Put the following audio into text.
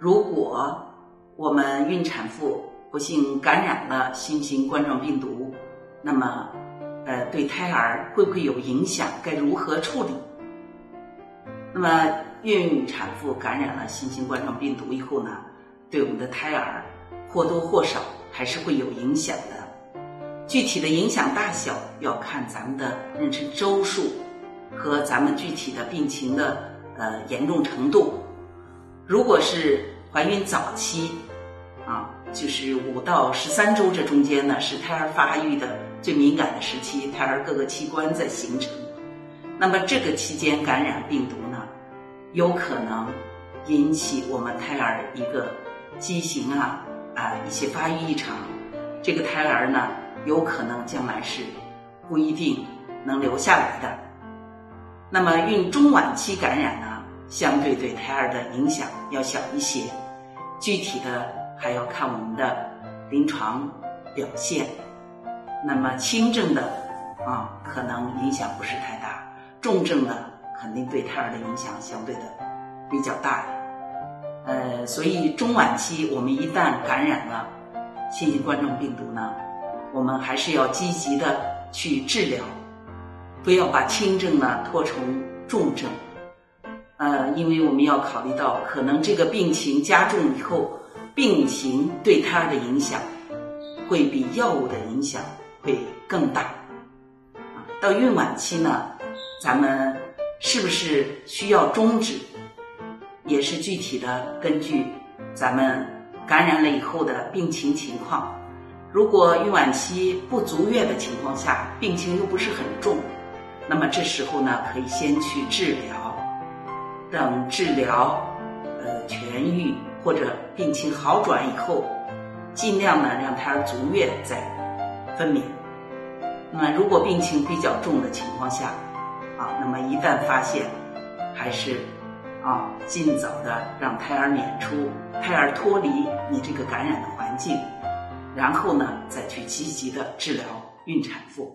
如果我们孕产妇不幸感染了新型冠状病毒，那么，呃，对胎儿会不会有影响？该如何处理？那么，孕产妇感染了新型冠状病毒以后呢，对我们的胎儿或多或少还是会有影响的。具体的影响大小要看咱们的妊娠周数和咱们具体的病情的呃严重程度。如果是怀孕早期，啊，就是五到十三周这中间呢，是胎儿发育的最敏感的时期，胎儿各个器官在形成。那么这个期间感染病毒呢，有可能引起我们胎儿一个畸形啊啊一些发育异常，这个胎儿呢有可能将来是不一定能留下来的。那么孕中晚期感染呢，相对对胎儿的影响要小一些，具体的还要看我们的临床表现。那么轻症的啊，可能影响不是太大。重症的，肯定对胎儿的影响相对的比较大。呃，所以中晚期我们一旦感染了新型冠状病毒呢，我们还是要积极的去治疗，不要把轻症呢拖成重症。呃，因为我们要考虑到，可能这个病情加重以后，病情对胎儿的影响会比药物的影响会更大。啊，到孕晚期呢。咱们是不是需要终止，也是具体的根据咱们感染了以后的病情情况。如果孕晚期不足月的情况下，病情又不是很重，那么这时候呢，可以先去治疗，等治疗呃痊愈或者病情好转以后，尽量呢让胎儿足月再分娩。那么如果病情比较重的情况下，啊，那么一旦发现，还是啊，尽早的让胎儿娩出，胎儿脱离你这个感染的环境，然后呢，再去积极的治疗孕产妇。